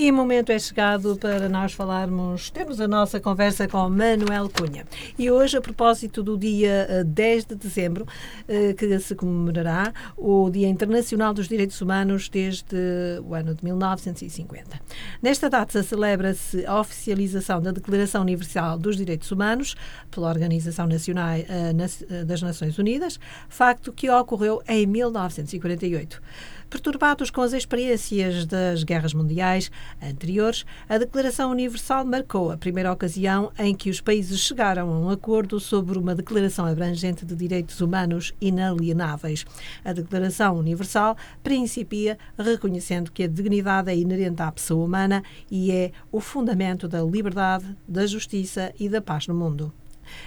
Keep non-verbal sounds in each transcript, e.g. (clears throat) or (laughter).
E o momento é chegado para nós falarmos, temos a nossa conversa com Manuel Cunha. E hoje, a propósito do dia 10 eh, de dezembro, eh, que se comemorará o Dia Internacional dos Direitos Humanos desde o ano de 1950. Nesta data celebra-se a oficialização da Declaração Universal dos Direitos Humanos pela Organização Nacional eh, das Nações Unidas, facto que ocorreu em 1948. Perturbados com as experiências das guerras mundiais anteriores, a Declaração Universal marcou a primeira ocasião em que os países chegaram a um acordo sobre uma declaração abrangente de direitos humanos inalienáveis. A Declaração Universal principia reconhecendo que a dignidade é inerente à pessoa humana e é o fundamento da liberdade, da justiça e da paz no mundo.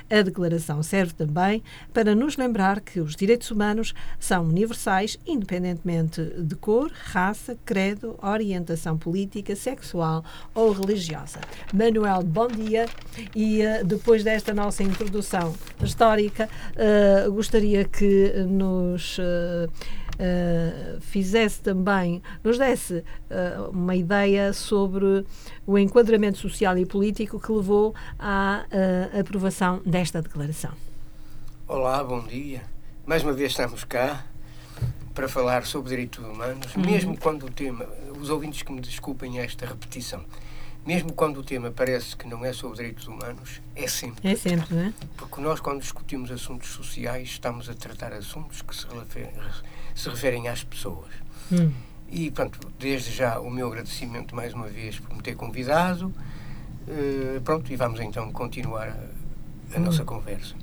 A declaração serve também para nos lembrar que os direitos humanos são universais, independentemente de cor, raça, credo, orientação política, sexual ou religiosa. Manuel, bom dia. E uh, depois desta nossa introdução histórica, uh, gostaria que nos. Uh, uh, fizesse também, nos desse uh, uma ideia sobre o enquadramento social e político que levou à uh, aprovação desta declaração. Olá, bom dia. Mais uma vez estamos cá para falar sobre direitos humanos, uhum. mesmo quando o tema, os ouvintes que me desculpem esta repetição, mesmo quando o tema parece que não é sobre direitos humanos, é sempre. É sempre, não é? Porque nós, quando discutimos assuntos sociais, estamos a tratar assuntos que se referem, se referem às pessoas. Hum. E, pronto, desde já o meu agradecimento mais uma vez por me ter convidado. Uh, pronto, e vamos então continuar a, a hum. nossa conversa.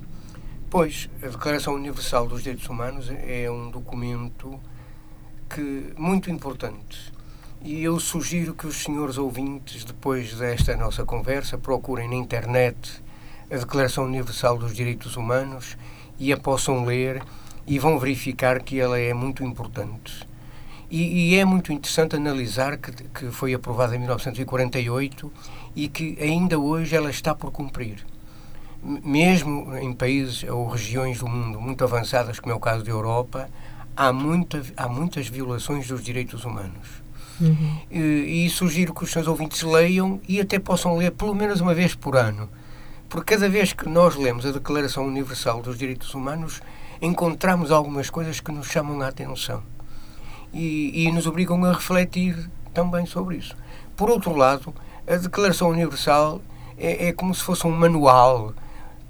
Pois, a Declaração Universal dos Direitos Humanos é um documento que muito importante. E eu sugiro que os senhores ouvintes, depois desta nossa conversa, procurem na internet a Declaração Universal dos Direitos Humanos e a possam ler e vão verificar que ela é muito importante. E, e é muito interessante analisar que, que foi aprovada em 1948 e que ainda hoje ela está por cumprir. Mesmo em países ou regiões do mundo muito avançadas, como é o caso da Europa, há, muita, há muitas violações dos direitos humanos. Uhum. E, e sugiro que os seus ouvintes leiam e até possam ler pelo menos uma vez por ano. Porque cada vez que nós lemos a Declaração Universal dos Direitos Humanos, encontramos algumas coisas que nos chamam a atenção e, e nos obrigam a refletir também sobre isso. Por outro lado, a Declaração Universal é, é como se fosse um manual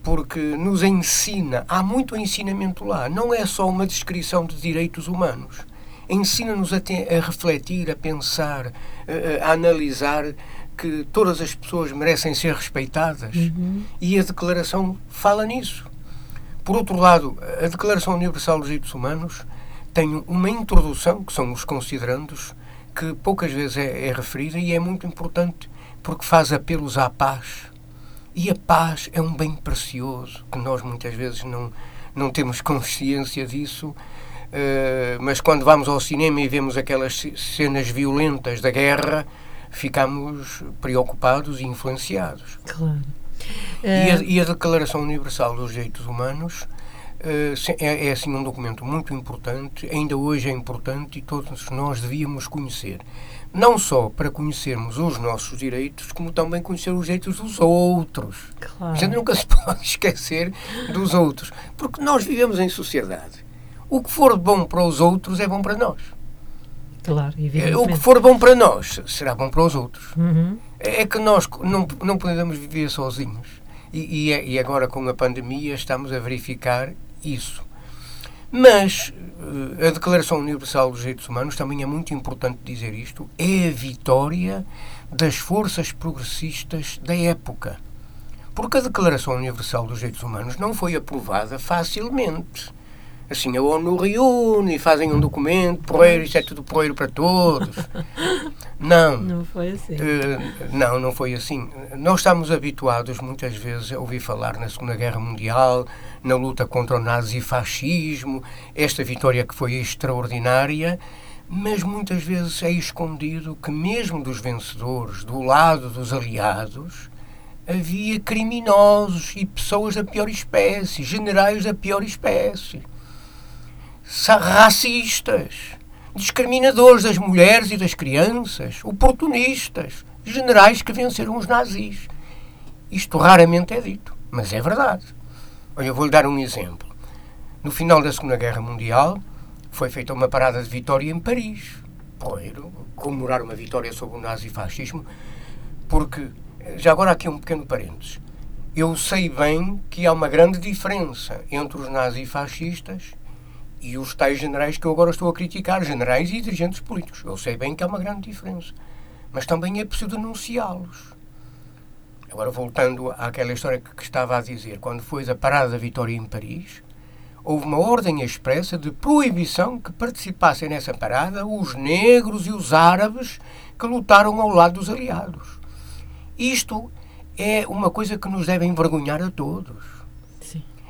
porque nos ensina, há muito ensinamento lá, não é só uma descrição de direitos humanos. Ensina-nos a, a, refletir, a pensar, a, a, analisar que todas as pessoas merecem ser respeitadas. Uhum. E a Declaração fala nisso. Por outro lado, a Declaração Universal dos Direitos Humanos tem uma introdução, que são os considerandos, que poucas vezes é, é referida e é muito importante porque faz apelos à paz. E a paz é um bem precioso, que nós muitas vezes não, não temos consciência disso, uh, mas quando vamos ao cinema e vemos aquelas cenas violentas da guerra, ficamos preocupados e influenciados. Claro. E, a, eh, e, a, Declaração Universal dos Direitos Humanos uh, é, é, assim um documento muito importante, ainda hoje é importante e todos nós devíamos conhecer. Não só para conhecermos os nossos direitos, como também conhecer os direitos dos outros. Claro. A gente nunca se (laughs) pode esquecer dos outros, porque nós vivemos em sociedade. O que for bom para os outros é bom para nós. Claro, O que for bom para nós será bom para os outros. Uhum. É que nós não, não podemos viver sozinhos. E, e, é, e agora, com a pandemia, estamos a verificar isso. Mas eh, a Declaração Universal dos Direitos Humanos também é muito importante dizer isto: é a vitória das forças progressistas da época. Porque a Declaração Universal dos Direitos Humanos não foi aprovada facilmente assim, a ONU reúne e fazem um documento, porreiro, isto é tudo porreiro para todos. (laughs) Não. Não foi assim. Uh, não, não foi assim. Nós estamos habituados muitas vezes a ouvir falar na Segunda Guerra Mundial, na luta contra o nazifascismo, esta vitória que foi extraordinária, mas muitas vezes é escondido que mesmo dos vencedores, do lado dos aliados, havia criminosos e pessoas da pior espécie, generais da pior espécie racistas, discriminadores das mulheres e das crianças, oportunistas, generais que venceram os nazis. Isto raramente é dito, mas é verdade. Olha, eu vou-lhe dar um exemplo. No final da Segunda Guerra Mundial, foi feita uma parada de vitória em Paris. Porreiro, comemorar uma vitória sobre o nazifascismo, porque, já agora aqui um pequeno parênteses, eu sei bem que há uma grande diferença entre os nazifascistas e os tais generais que eu agora estou a criticar, generais e dirigentes políticos. Eu sei bem que há uma grande diferença. Mas também é preciso denunciá-los. Agora, voltando àquela história que, que estava a dizer, quando foi a parada da vitória em Paris, houve uma ordem expressa de proibição que participassem nessa parada os negros e os árabes que lutaram ao lado dos aliados. Isto é uma coisa que nos deve envergonhar a todos.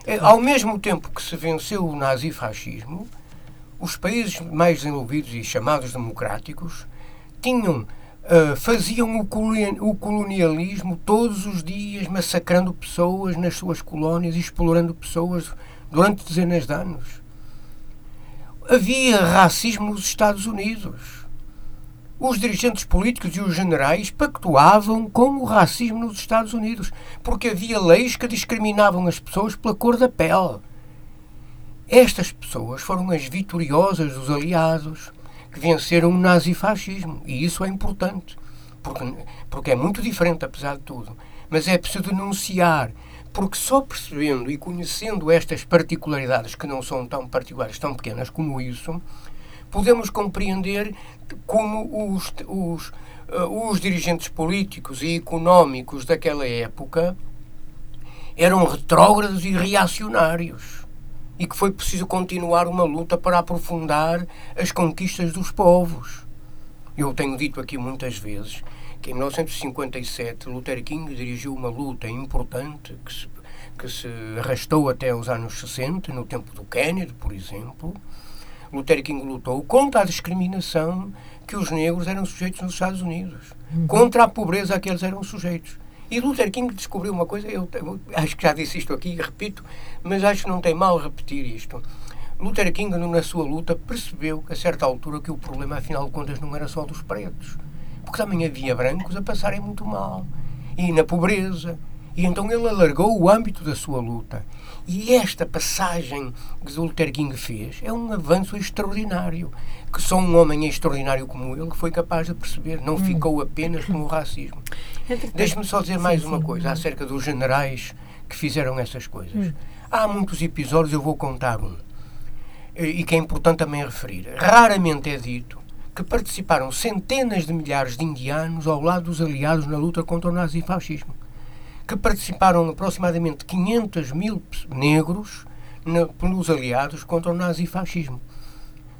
É, ao mesmo tempo que se venceu o nazifascismo, os países mais desenvolvidos e chamados democráticos tinham Uh, faziam o colonialismo todos os dias, massacrando pessoas nas suas colónias, explorando pessoas durante dezenas de anos. Havia racismo nos Estados Unidos. Os dirigentes políticos e os generais pactuavam com o racismo nos Estados Unidos, porque havia leis que discriminavam as pessoas pela cor da pele. Estas pessoas foram as vitoriosas dos aliados que venceram o nazifascismo, e isso é importante, porque, porque é muito diferente, apesar de tudo. Mas é preciso denunciar porque só percebendo e conhecendo estas particularidades, que não são tão particulares, tão pequenas como isso, podemos compreender como os, os, uh, os dirigentes políticos e económicos daquela época eram retrógrados e reacionários e que foi preciso continuar uma luta para aprofundar as conquistas dos povos. Eu tenho dito aqui muitas vezes que em 1957 Luther King dirigiu uma luta importante que se, que se arrastou até os anos 60, no tempo do Kennedy, por exemplo. Luther King lutou contra a discriminação que os negros eram sujeitos nos Estados Unidos, uhum. contra a pobreza a que eles eram sujeitos. E Luther King descobriu uma coisa, eu, eu acho que já disse isto aqui e repito, mas acho que não tem mal repetir isto. Luther King, na sua luta, percebeu, a certa altura, que o problema, afinal de contas, não era só dos pretos porque também havia brancos a passarem muito mal e na pobreza. E então ele alargou o âmbito da sua luta. E esta passagem que Luther King fez é um avanço extraordinário, que só um homem extraordinário como ele foi capaz de perceber. Não hum. ficou apenas com o racismo. Deixe-me só dizer mais sim, uma sim. coisa acerca dos generais que fizeram essas coisas. Hum. Há muitos episódios, eu vou contar um, e que é importante também referir. Raramente é dito que participaram centenas de milhares de indianos ao lado dos aliados na luta contra o nazifascismo, que participaram aproximadamente 500 mil negros na, pelos aliados contra o nazifascismo,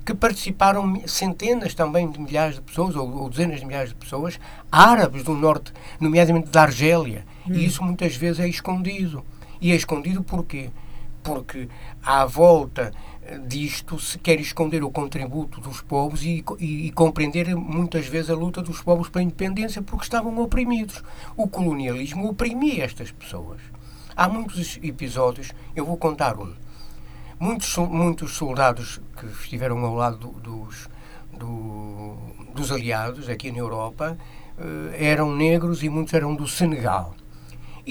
que participaram centenas também de milhares de pessoas, ou, ou dezenas de milhares de pessoas, árabes do norte, nomeadamente da Argélia, hum. e isso muitas vezes é escondido. E é escondido porquê? Porque à volta disto se quer esconder o contributo dos povos e, e, e, compreender muitas vezes a luta dos povos pela independência porque estavam oprimidos. O colonialismo oprimia estas pessoas. Há muitos episódios, eu vou contar um. Muitos, muitos soldados que estiveram ao lado dos, do, dos aliados aqui na Europa eh, eram negros e muitos eram do Senegal.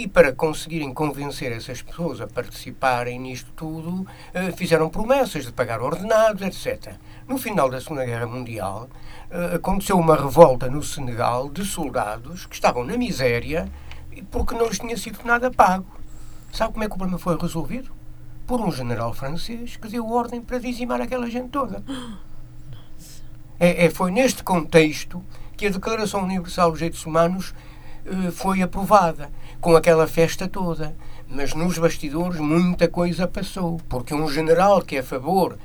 E para conseguirem convencer essas pessoas a participarem nisto tudo, eh, fizeram promessas de pagar ordenados, etc. No final da Segunda Guerra Mundial, eh, aconteceu uma revolta no Senegal de soldados que estavam na miséria porque não lhes tinha sido nada pago. Sabe como é que o problema foi resolvido? Por um general francês que deu ordem para dizimar aquela gente toda. (gasps) É, é, foi neste contexto que a Declaração Universal dos Direitos Humanos eh, foi aprovada, com aquela festa toda. Mas nos bastidores muita coisa passou, porque um general que é a favor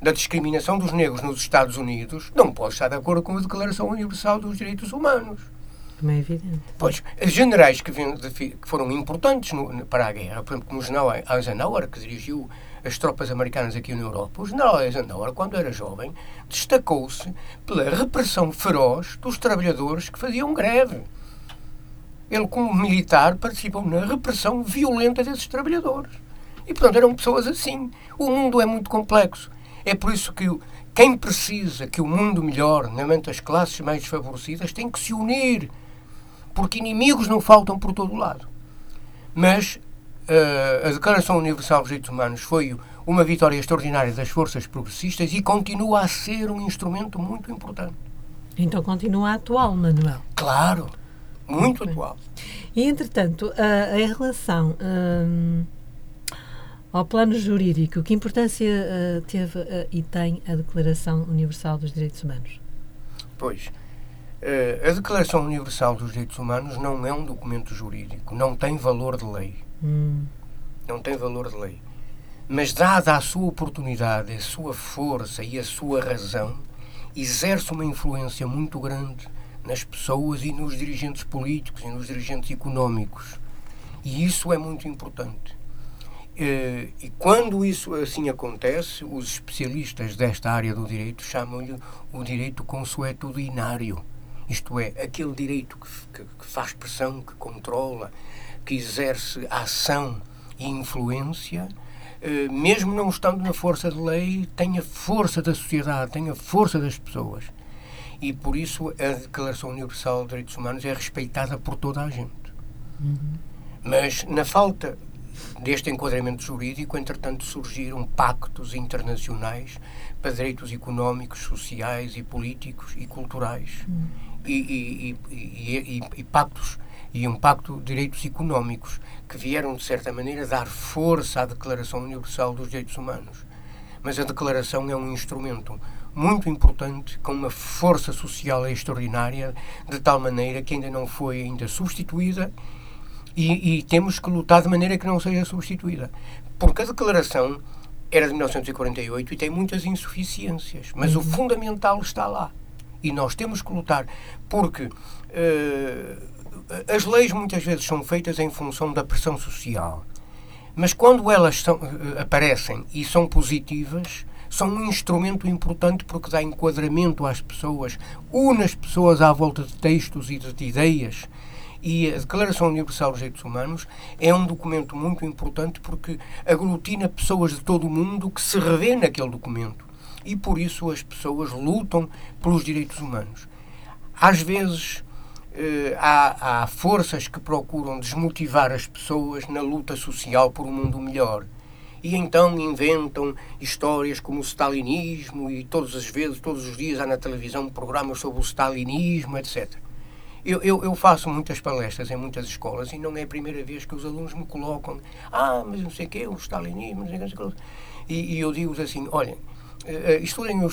da discriminação dos negros nos Estados Unidos não pode estar de acordo com a Declaração Universal dos Direitos Humanos. Como é evidente. Pois, generais que, que foram importantes no, para a guerra, por exemplo, como o general Eisenhower, que dirigiu as tropas americanas aqui na Europa, o general Eisenhower, quando era jovem, destacou-se pela repressão feroz dos trabalhadores que faziam greve ele, como militar, participou na repressão violenta desses trabalhadores. E, portanto, eram pessoas assim. O mundo é muito complexo. É por isso que, quem precisa que o mundo melhore, nomeadamente as classes mais desfavorecidas, tem que se unir, porque inimigos não faltam por todo o lado. Mas uh, a Declaração Universal dos Direitos Humanos foi uma vitória extraordinária das forças progressistas e continua a ser um instrumento muito importante. Então continua atual, Manuel. Claro, muito, muito atual. E, entretanto, a, a relação hum, ao plano jurídico, que importância uh, teve uh, e tem a Declaração Universal dos Direitos Humanos? Pois, uh, a Declaração Universal dos Direitos Humanos não é um documento jurídico, não tem valor de lei. Hum. Não tem valor de lei. Mas, dada a sua oportunidade, a sua força e a sua razão, exerce uma influência muito grande nas pessoas e nos dirigentes políticos e nos dirigentes económicos. E isso é muito importante. Eh, e quando isso assim acontece, os especialistas desta área do direito chamam-lhe o direito consuetudinário. Isto é, aquele direito que, que, faz pressão, que controla, que exerce ação e influência eh, mesmo não estando na força de lei, tem a força da sociedade, tem a força das pessoas. E por isso a Declaração Universal de Direitos Humanos é respeitada por toda a gente. Uhum. Mas na falta deste enquadramento jurídico, entretanto, surgiram pactos internacionais para direitos económicos, sociais e políticos e culturais. Uhum. E, e, e, e, pactos e um pacto de direitos económicos que vieram, de certa maneira, dar força à Declaração Universal dos Direitos Humanos. Mas a Declaração é um instrumento muito importante, com uma força social extraordinária, de tal maneira que ainda não foi ainda substituída e, e temos que lutar de maneira que não seja substituída. Porque a Declaração era de 1948 e tem muitas insuficiências, mas uhum. o fundamental está lá. E nós temos que lutar, porque uh, as leis muitas vezes são feitas em função da pressão social. Mas quando elas são, eh, aparecem e são positivas, são um instrumento importante porque dá enquadramento às pessoas, une as pessoas à volta de textos e de ideias. E a Declaração Universal dos Direitos Humanos é um documento muito importante porque aglutina pessoas de todo o mundo que se revê naquele documento. E por isso as pessoas lutam pelos direitos humanos. Às vezes eh, há, há forças que procuram desmotivar as pessoas na luta social por um mundo melhor. E então inventam histórias como o stalinismo e todas as vezes, todos os dias há na televisão programas sobre o stalinismo, etc. Eu, eu, eu, faço muitas palestras em muitas escolas e não é a primeira vez que os alunos me colocam ah, mas não sei o quê, o stalinismo, não sei o quê. E, e eu digo assim, olhem, estudem, o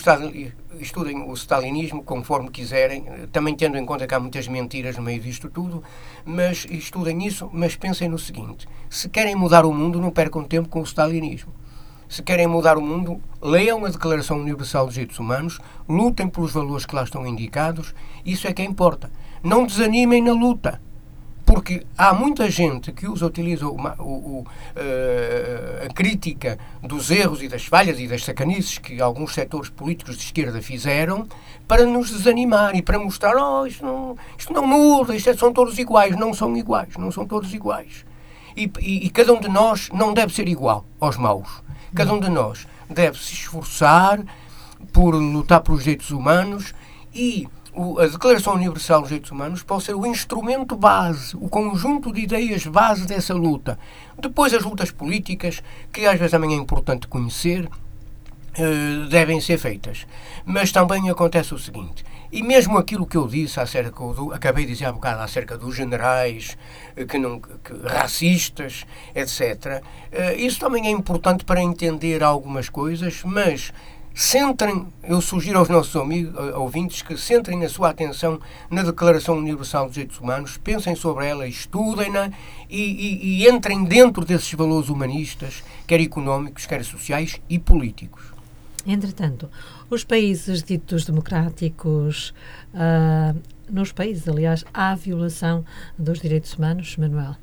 estudem o stalinismo conforme quiserem, eh, também tendo em conta que há muitas mentiras no meio disto tudo, mas estudem isso, mas pensem no seguinte: se querem mudar o mundo, não percam tempo com o stalinismo. Se querem mudar o mundo, leiam a Declaração Universal dos Direitos Humanos, lutem pelos valores que lá estão indicados, isso é que importa. Não desanimem na luta porque há muita gente que usa, utiliza o, o, uh, a crítica dos erros e das falhas e das sacanices que alguns setores políticos de esquerda fizeram para nos desanimar e para mostrar oh, isto, não, isto não muda, isto é, são todos iguais. Não são iguais, não são todos iguais. E, e, e cada um de nós não deve ser igual aos maus. Cada um de nós deve se esforçar por lutar pelos direitos humanos e a Declaração Universal dos Direitos Humanos pode ser o instrumento base, o conjunto de ideias base dessa luta. Depois, as lutas políticas, que às vezes também é importante conhecer, eh, devem ser feitas. Mas também acontece o seguinte, e mesmo aquilo que eu disse acerca do, acabei de dizer há bocado acerca dos generais eh, que não, que, racistas, etc., eh, isso também é importante para entender algumas coisas, mas centrem, eu sugiro aos nossos amigos, ouvintes que centrem a sua atenção na Declaração Universal dos Direitos Humanos, pensem sobre ela, estudem-na e, e, e entrem dentro desses valores humanistas, quer económicos, quer sociais e políticos. Entretanto, os países ditos democráticos, uh, nos países, aliás, há violação dos direitos humanos, Manuel?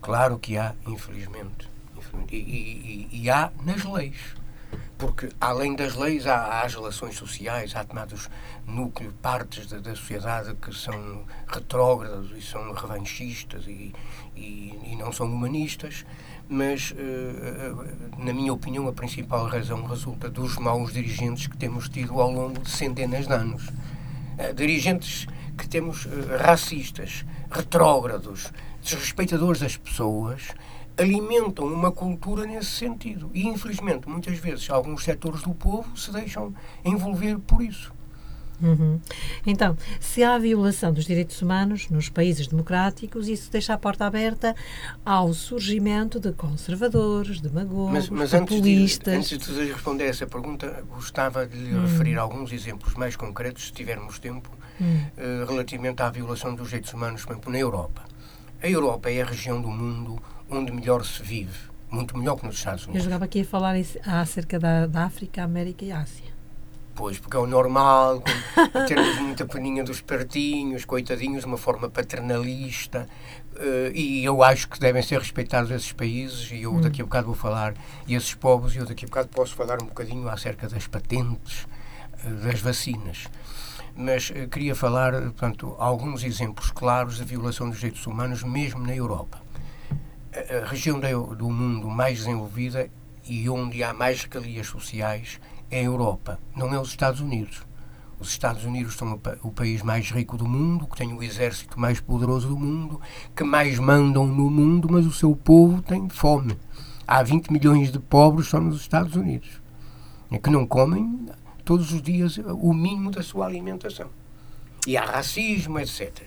Claro que há, infelizmente. infelizmente. E, e, e, há nas leis porque além das leis há, há as relações sociais, há tomados núcleos, partes da, da, sociedade que são retrógradas e são revanchistas e, e, e, não são humanistas, mas, na minha opinião, a principal razão resulta dos maus dirigentes que temos tido ao longo de centenas de anos. Dirigentes que temos racistas, retrógrados, desrespeitadores das pessoas, alimentam uma cultura nesse sentido. E, infelizmente, muitas vezes, alguns setores do povo se deixam envolver por isso. Uhum. Então, se há violação dos direitos humanos nos países democráticos, isso deixa a porta aberta ao surgimento de conservadores, demagogos, mas, mas populistas. Antes de, antes de responder essa pergunta, gostava de lhe hum. referir alguns exemplos mais concretos, se tivermos tempo, hum. uh, relativamente à violação dos direitos humanos, por exemplo, na Europa. A Europa é a região do mundo onde melhor se vive, muito melhor que nos Estados Unidos. Eu jogava aqui a falar acerca da, da África, América e Ásia. Pois, porque é o normal, (laughs) termos muita peninha dos pertinhos, coitadinhos, de uma forma paternalista, uh, e eu acho que devem ser respeitados esses países, e eu daqui a hum. bocado vou falar, e esses povos, e eu daqui a bocado posso falar um bocadinho acerca das patentes, uh, das vacinas. Mas uh, queria falar, portanto, alguns exemplos claros de violação dos direitos humanos, mesmo na Europa. A, região do mundo mais desenvolvida e onde há mais regalias sociais é a Europa, não é os Estados Unidos. Os Estados Unidos são o, país mais rico do mundo, que tem o exército mais poderoso do mundo, que mais mandam no mundo, mas o seu povo tem fome. Há 20 milhões de pobres só nos Estados Unidos, que não comem todos os dias o mínimo da sua alimentação. E há racismo, etc.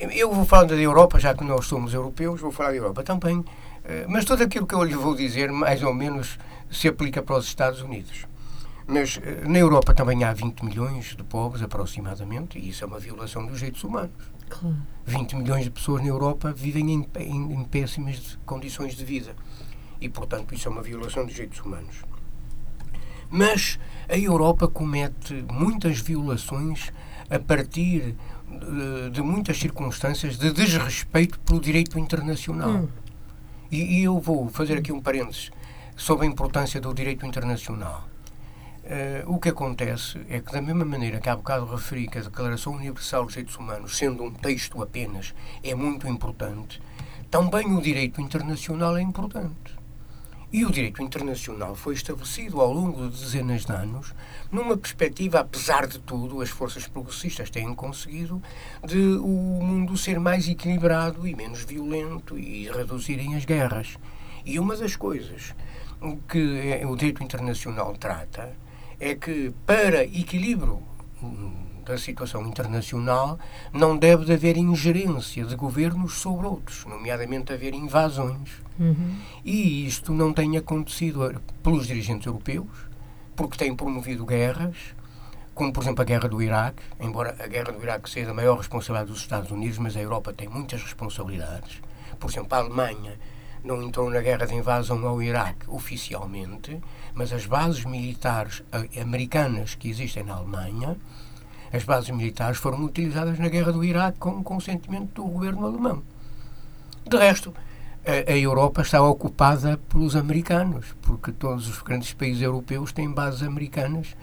Eu vou falando da Europa, já que nós somos europeus, vou falar da Europa também, eh, mas tudo aquilo que eu lhe vou dizer, mais ou menos, se aplica para os Estados Unidos. Mas eh, na Europa também há 20 milhões de pobres, aproximadamente, e isso é uma violação dos direitos humanos. Claro. 20 milhões de pessoas na Europa vivem em, em, em péssimas condições de vida. E, portanto, isso é uma violação dos direitos humanos. Mas a Europa comete muitas violações a partir de, de muitas circunstâncias de desrespeito pelo direito internacional. Hum. E, e, eu vou fazer aqui um parênteses sobre a importância do direito internacional. Uh, o que acontece é que, da mesma maneira que há bocado referi que a Declaração Universal dos Direitos Humanos, sendo um texto apenas, é muito importante, também o direito internacional é importante. E o direito internacional foi estabelecido ao longo de dezenas de anos numa perspectiva, apesar de tudo, as forças progressistas têm conseguido de o mundo ser mais equilibrado e menos violento e reduzirem as guerras. E uma das coisas que o direito internacional trata é que, para equilíbrio da situação internacional, não deve haver ingerência de governos sobre outros, nomeadamente haver invasões. Uhum. E isto não tem acontecido pelos dirigentes europeus, porque têm promovido guerras, como por exemplo a guerra do Iraque, embora a guerra do Iraque seja a maior responsabilidade dos Estados Unidos, mas a Europa tem muitas responsabilidades. Por exemplo, a Alemanha não entrou na guerra de invasão ao Iraque oficialmente, mas as bases militares americanas que existem na Alemanha, as bases militares foram utilizadas na guerra do Iraque com o consentimento do governo alemão. De resto, a, a Europa está ocupada pelos americanos, porque todos os grandes países europeus têm bases americanas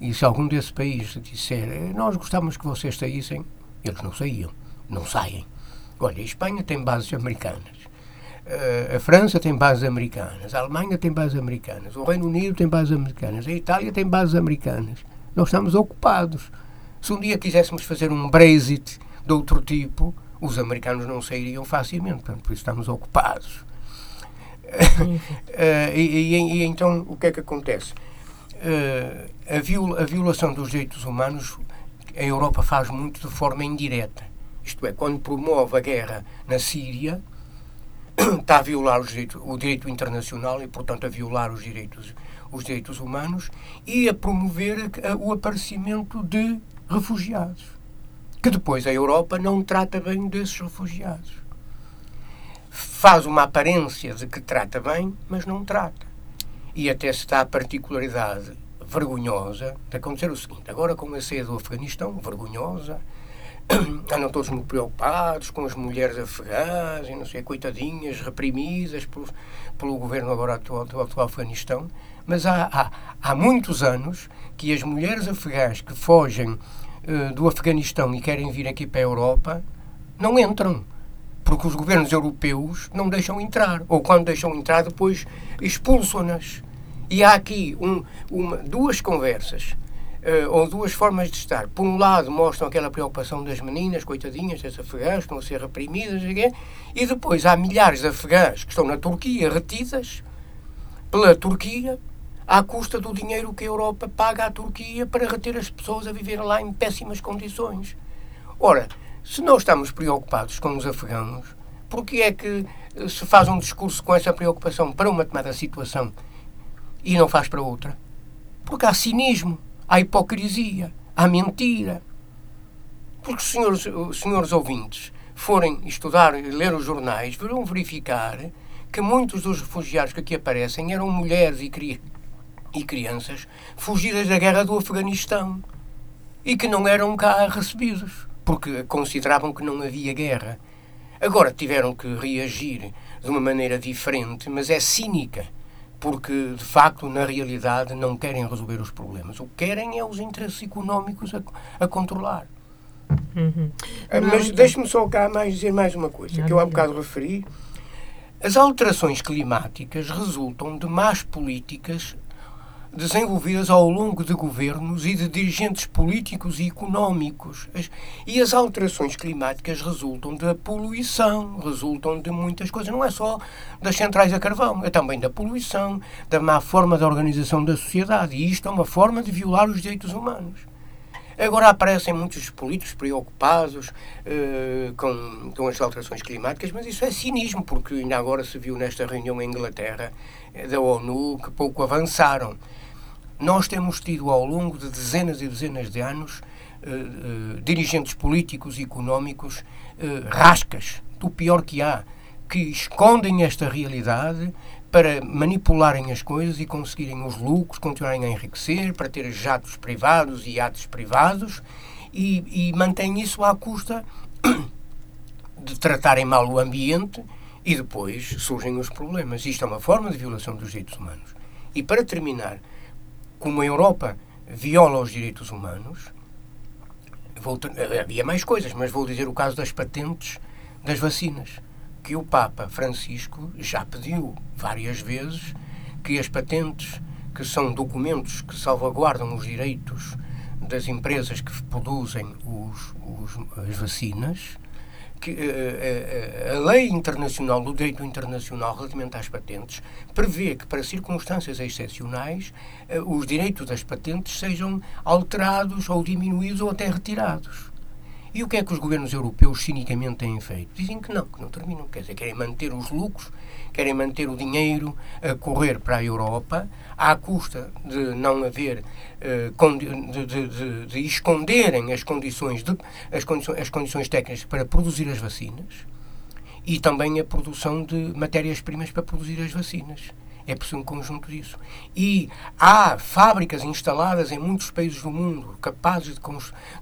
e se algum desses países disser nós gostávamos que vocês saíssem, eles não saíam, não saem. Olha, a Espanha tem bases americanas. A França tem bases americanas, a Alemanha tem bases americanas, o Reino Unido tem bases americanas, a Itália tem bases americanas. Nós estamos ocupados. Se um dia quiséssemos fazer um Brexit de outro tipo, os americanos não sairiam facilmente, portanto, por isso estamos ocupados. uh, (laughs) e, e, e, então, o que é que acontece? Uh, a, viol, a violação dos direitos humanos, a Europa faz muito de forma indireta. Isto é, quando promove a guerra na Síria, (coughs) está a violar o direito internacional e, portanto, a violar os direitos, os direitos humanos e a promover o aparecimento de refugiados, que depois a Europa não trata bem desses refugiados. Faz uma aparência de que trata bem, mas não trata. E até se dá a particularidade vergonhosa de acontecer o seguinte: agora com a ceia do Afeganistão, vergonhosa, (clears throat) andam todos muito preocupados com as mulheres afegãs e não sei, coitadinhas, reprimidas pelo, pelo governo agora atual do, Afeganistão. Mas há, há, há muitos anos que as mulheres afegãs que fogem uh, do Afeganistão e querem vir aqui para a Europa não entram. porque os governos europeus não deixam entrar, ou quando deixam entrar, depois expulsam-nas. E há aqui um, uma, duas conversas, uh, ou duas formas de estar. Por um lado, mostram aquela preocupação das meninas, coitadinhas, das afegãs, estão a ser reprimidas, e depois há milhares de afegãs que estão na Turquia retidas pela Turquia, à custa do dinheiro que a Europa paga à Turquia para reter as pessoas a viver lá em péssimas condições. Ora, se nós estamos preocupados com os afegãos, por que é que eh, se faz um discurso com essa preocupação para uma determinada situação e não faz para outra? Porque há cinismo, há hipocrisia, há mentira. Porque, senhores, senhores ouvintes, forem estudar e ler os jornais, verão verificar que muitos dos refugiados que aqui aparecem eram mulheres e, cri e crianças fugidas da guerra do Afeganistão e que não eram cá recebidos porque consideravam que não havia guerra. Agora tiveram que reagir de uma maneira diferente, mas é cínica, porque de facto, na realidade, não querem resolver os problemas. O que querem é os interesses económicos a, a controlar. Uhum. Ah, mas deixe-me só cá mais dizer mais uma coisa, não, que eu há bocado referi. As alterações climáticas resultam de más políticas desenvolvidas ao longo de governos e de dirigentes políticos e económicos. E as alterações climáticas resultam da poluição, resultam de muitas coisas. Não é só das centrais a carvão, é também da poluição, da má forma de organização da sociedade. E isto é uma forma de violar os direitos humanos. Agora aparecem muitos políticos preocupados uh, com, com as alterações climáticas, mas isso é cinismo, porque ainda agora se viu nesta reunião em Inglaterra eh, da ONU que pouco avançaram. Nós temos tido ao longo de dezenas e dezenas de anos uh, uh, dirigentes políticos e económicos uh, rascas, do pior que há, que escondem esta realidade para manipularem as coisas e conseguirem os lucros, continuarem a enriquecer, para ter jatos privados e iates privados e, e mantêm isso à custa (coughs) de tratarem mal o ambiente e depois surgem os problemas. Isto é uma forma de violação dos direitos humanos. E para terminar, como a Europa viola os direitos humanos, vou, havia mais coisas, mas vou dizer o caso das patentes das vacinas, que o Papa Francisco já pediu várias vezes que as patentes, que são documentos que salvaguardam os direitos das empresas que produzem os, os, as vacinas, que a, eh, a, eh, a, lei internacional, o direito internacional relativamente às patentes, prevê que para circunstâncias excepcionais eh, os direitos das patentes sejam alterados ou diminuídos ou até retirados. E o que é que os governos europeus cinicamente têm feito? Dizem que não, que não terminam. Quer dizer, querem manter os lucros, querem manter o dinheiro a correr para a Europa, à custa de não haver, eh, de, de, de, de esconderem as condições, as, condições, as condições técnicas para produzir as vacinas e também a produção de matérias-primas para produzir as vacinas. É preciso um conjunto disso. E há fábricas instaladas em muitos países do mundo capazes de,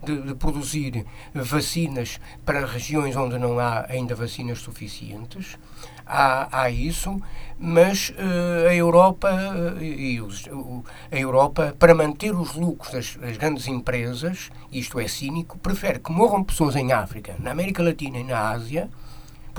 de, de, produzir vacinas para regiões onde não há ainda vacinas suficientes. Há, há isso, mas uh, a Europa uh, e os, uh, a Europa, para manter os lucros das, das grandes empresas, isto é cínico, prefere que morram pessoas em África, na América Latina e na Ásia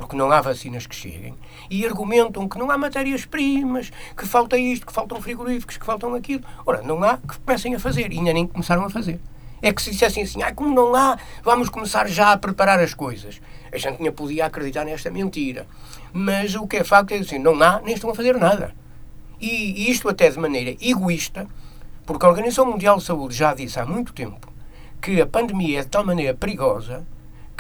porque não há vacinas que cheguem, e argumentam que não há matérias-primas, que falta isto, que faltam frigoríficos, que faltam aquilo. Ora, não há, que comecem a fazer. E ainda nem começaram a fazer. É que se dissessem assim, ah, como não há, vamos começar já a preparar as coisas. A gente tinha podia acreditar nesta mentira. Mas o que é facto é assim, não há, nem estão a fazer nada. E isto até de maneira egoísta, porque a Organização Mundial de Saúde já disse há muito tempo que a pandemia é de tal maneira perigosa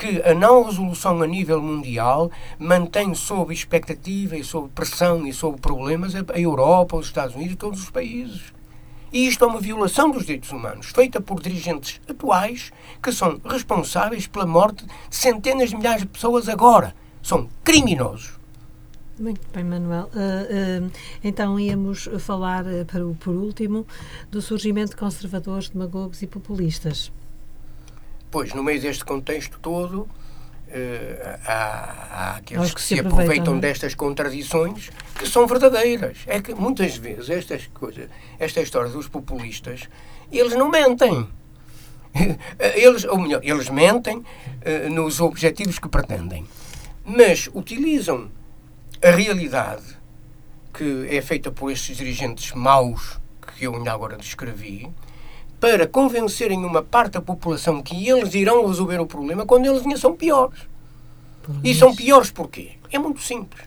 que a não resolução a nível mundial mantém sob expectativa e sob pressão e sob problemas a Europa, os Estados Unidos e todos os países. E isto é uma violação dos direitos humanos, feita por dirigentes atuais que são responsáveis pela morte de centenas de milhares de pessoas agora. São criminosos. Muito bem, Manuel. Uh, uh, então íamos falar, uh, para o, por último, do surgimento de conservadores, demagogos e populistas. Pois, no meio deste contexto todo, Uh, há, há, aqueles que, que, se aproveitam, aproveitam é? destas contradições que são verdadeiras. É que muitas vezes estas coisas, esta história dos populistas, eles não mentem. (laughs) Eles, ou melhor, eles mentem uh, nos objetivos que pretendem. mas utilizam a realidade que é feita por estes dirigentes maus que eu ainda agora descrevi para convencerem uma parte da população que eles irão resolver o problema quando eles ainda são piores. E são piores porquê? É muito simples.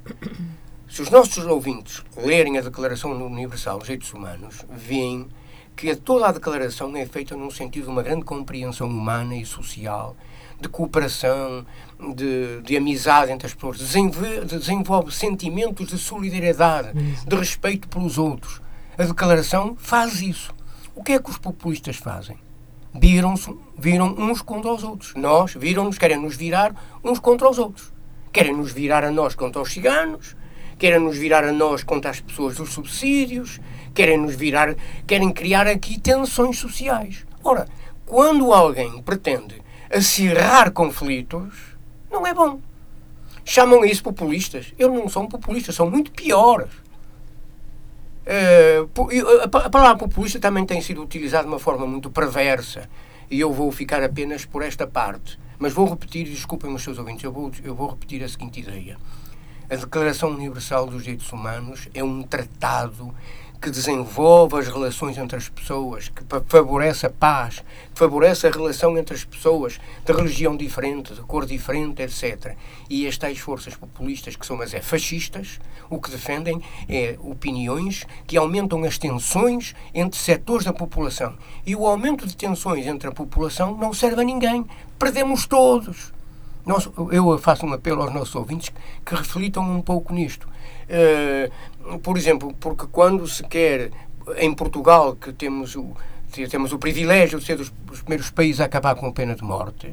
Se os nossos ouvintes lerem a Declaração Universal dos Direitos Humanos, veem que toda a declaração é feita num sentido de uma grande compreensão humana e social, de cooperação, de, de amizade entre as pessoas, desenvolve, desenvolve sentimentos de solidariedade, de respeito pelos outros. A declaração faz isso. O que é que os populistas fazem? Viram-se, viram uns contra os outros. Nós, viram-nos, querem nos virar uns contra os outros. Querem nos virar a nós contra os ciganos, querem nos virar a nós contra as pessoas dos subsídios, querem nos virar, querem criar aqui tensões sociais. Ora, quando alguém pretende acirrar conflitos, não é bom. Chamam isso populistas. Eu não sou um populista, são muito piores. Uh, a palavra populista também tem sido utilizada de uma forma muito perversa e eu vou ficar apenas por esta parte. Mas vou repetir, desculpem os seus ouvintes, eu vou, eu vou repetir a seguinte ideia. A Declaração Universal dos Direitos Humanos é um tratado que desenvolve as relações entre as pessoas, que favorece a paz, que favorece a relação entre as pessoas de religião diferente, de cor diferente, etc. E as tais forças populistas, que são, mas é fascistas, o que defendem é opiniões que aumentam as tensões entre setores da população. E o aumento de tensões entre a população não serve a ninguém. Perdemos todos. Nós, eu faço um apelo aos nossos ouvintes que reflitam um pouco nisto. Uh, por exemplo, porque quando se quer, em Portugal, que temos o, temos o privilégio de ser dos, dos primeiros países a acabar com a pena de morte,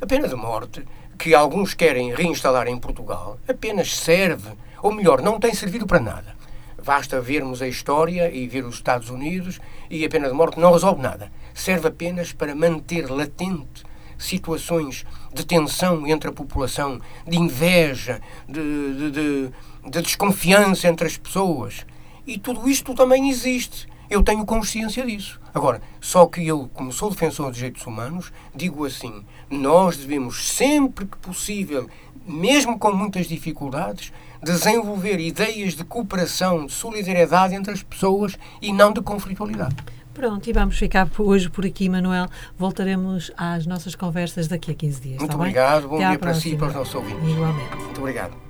a pena de morte, que alguns querem reinstalar em Portugal, apenas serve, ou melhor, não tem servido para nada. Basta vermos a história e ver os Estados Unidos e a pena de morte não resolve nada. Serve apenas para manter latente situações de tensão entre a população, de inveja, de, de, de, de desconfiança entre as pessoas. E tudo isto também existe. Eu tenho consciência disso. Agora, só que eu, como sou defensor dos direitos humanos, digo assim: nós devemos, sempre que possível, mesmo com muitas dificuldades, desenvolver ideias de cooperação, de solidariedade entre as pessoas e não de conflitualidade. Pronto, e vamos ficar hoje por aqui, Manuel. Voltaremos às nossas conversas daqui a 15 dias. Muito obrigado. Bom Até dia para si e para os nossos ouvintes. Igualmente. Muito obrigado.